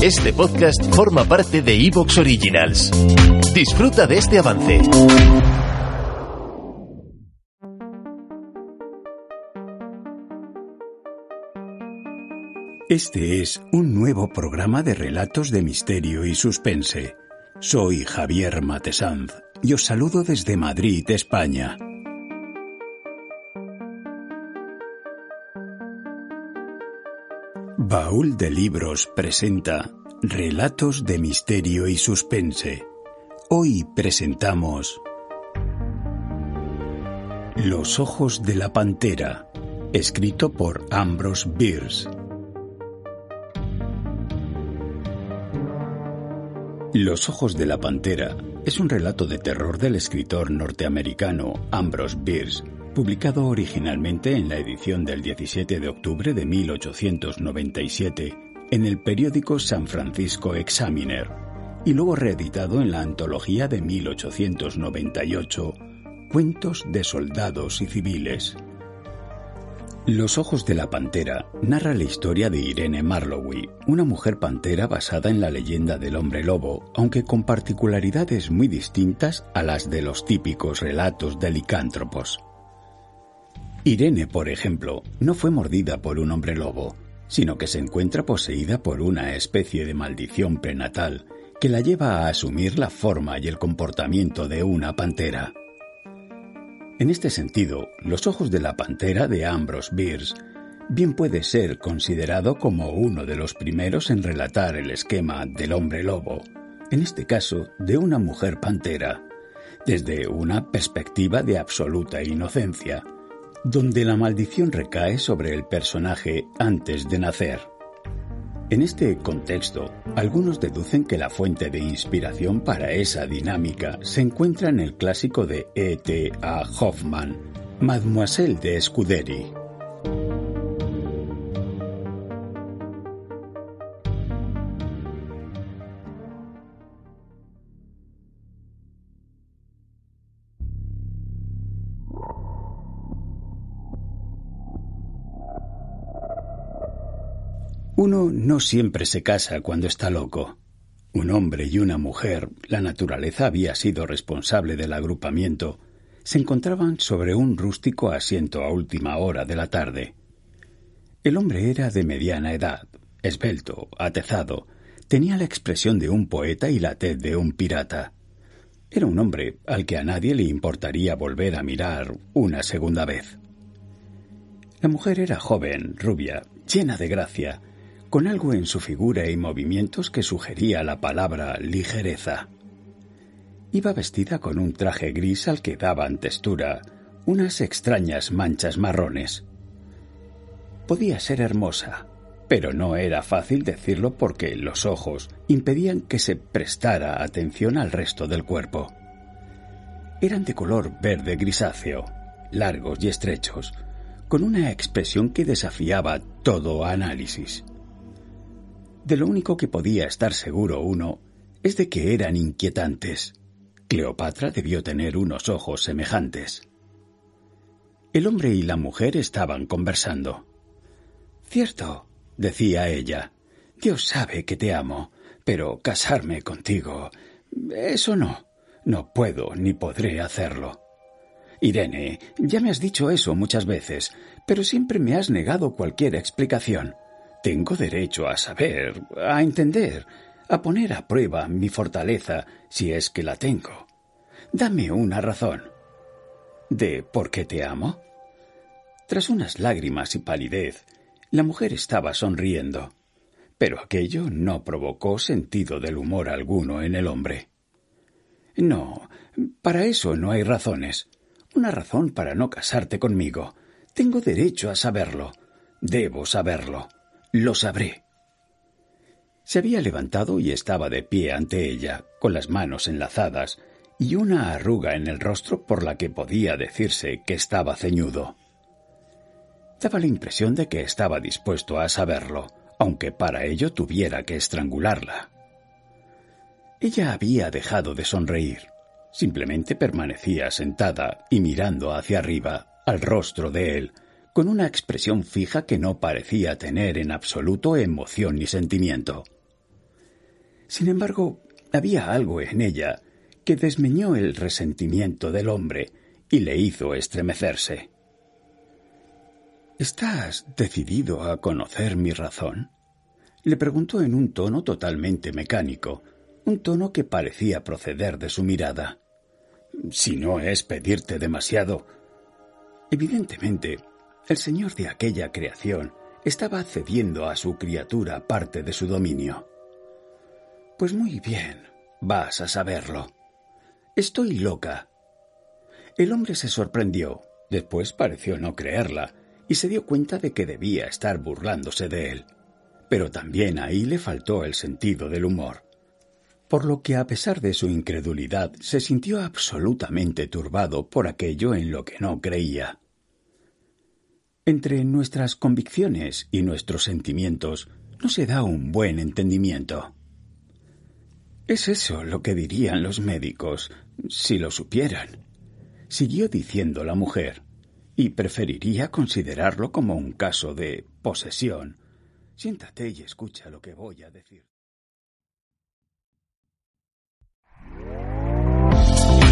Este podcast forma parte de Evox Originals. Disfruta de este avance. Este es un nuevo programa de relatos de misterio y suspense. Soy Javier Matesanz y os saludo desde Madrid, España. Baúl de Libros presenta Relatos de Misterio y Suspense. Hoy presentamos Los Ojos de la Pantera, escrito por Ambrose Bierce. Los Ojos de la Pantera es un relato de terror del escritor norteamericano Ambrose Bierce publicado originalmente en la edición del 17 de octubre de 1897 en el periódico San Francisco Examiner y luego reeditado en la antología de 1898 Cuentos de soldados y civiles. Los ojos de la pantera narra la historia de Irene Marlowe, una mujer pantera basada en la leyenda del hombre lobo, aunque con particularidades muy distintas a las de los típicos relatos de licántropos. Irene, por ejemplo, no fue mordida por un hombre lobo, sino que se encuentra poseída por una especie de maldición prenatal que la lleva a asumir la forma y el comportamiento de una pantera. En este sentido, Los ojos de la pantera de Ambrose Bierce bien puede ser considerado como uno de los primeros en relatar el esquema del hombre lobo, en este caso de una mujer pantera, desde una perspectiva de absoluta inocencia, donde la maldición recae sobre el personaje antes de nacer. En este contexto, algunos deducen que la fuente de inspiración para esa dinámica se encuentra en el clásico de E. T. A. Hoffman, Mademoiselle de Scuderi. Uno no siempre se casa cuando está loco. Un hombre y una mujer, la naturaleza había sido responsable del agrupamiento, se encontraban sobre un rústico asiento a última hora de la tarde. El hombre era de mediana edad, esbelto, atezado, tenía la expresión de un poeta y la tez de un pirata. Era un hombre al que a nadie le importaría volver a mirar una segunda vez. La mujer era joven, rubia, llena de gracia, con algo en su figura y movimientos que sugería la palabra ligereza. Iba vestida con un traje gris al que daban textura unas extrañas manchas marrones. Podía ser hermosa, pero no era fácil decirlo porque los ojos impedían que se prestara atención al resto del cuerpo. Eran de color verde grisáceo, largos y estrechos, con una expresión que desafiaba todo análisis. De lo único que podía estar seguro uno es de que eran inquietantes. Cleopatra debió tener unos ojos semejantes. El hombre y la mujer estaban conversando. Cierto, decía ella, Dios sabe que te amo, pero casarme contigo, eso no, no puedo ni podré hacerlo. Irene, ya me has dicho eso muchas veces, pero siempre me has negado cualquier explicación. Tengo derecho a saber, a entender, a poner a prueba mi fortaleza si es que la tengo. Dame una razón. ¿De por qué te amo? Tras unas lágrimas y palidez, la mujer estaba sonriendo, pero aquello no provocó sentido del humor alguno en el hombre. No, para eso no hay razones. Una razón para no casarte conmigo. Tengo derecho a saberlo. Debo saberlo. Lo sabré. Se había levantado y estaba de pie ante ella, con las manos enlazadas y una arruga en el rostro por la que podía decirse que estaba ceñudo. Daba la impresión de que estaba dispuesto a saberlo, aunque para ello tuviera que estrangularla. Ella había dejado de sonreír. Simplemente permanecía sentada y mirando hacia arriba, al rostro de él, con una expresión fija que no parecía tener en absoluto emoción ni sentimiento. Sin embargo, había algo en ella que desmeñó el resentimiento del hombre y le hizo estremecerse. ¿Estás decidido a conocer mi razón? Le preguntó en un tono totalmente mecánico, un tono que parecía proceder de su mirada. Si no es pedirte demasiado. Evidentemente, el señor de aquella creación estaba cediendo a su criatura parte de su dominio. Pues muy bien, vas a saberlo. Estoy loca. El hombre se sorprendió, después pareció no creerla, y se dio cuenta de que debía estar burlándose de él. Pero también ahí le faltó el sentido del humor. Por lo que a pesar de su incredulidad se sintió absolutamente turbado por aquello en lo que no creía. Entre nuestras convicciones y nuestros sentimientos no se da un buen entendimiento. Es eso lo que dirían los médicos, si lo supieran, siguió diciendo la mujer, y preferiría considerarlo como un caso de posesión. Siéntate y escucha lo que voy a decir.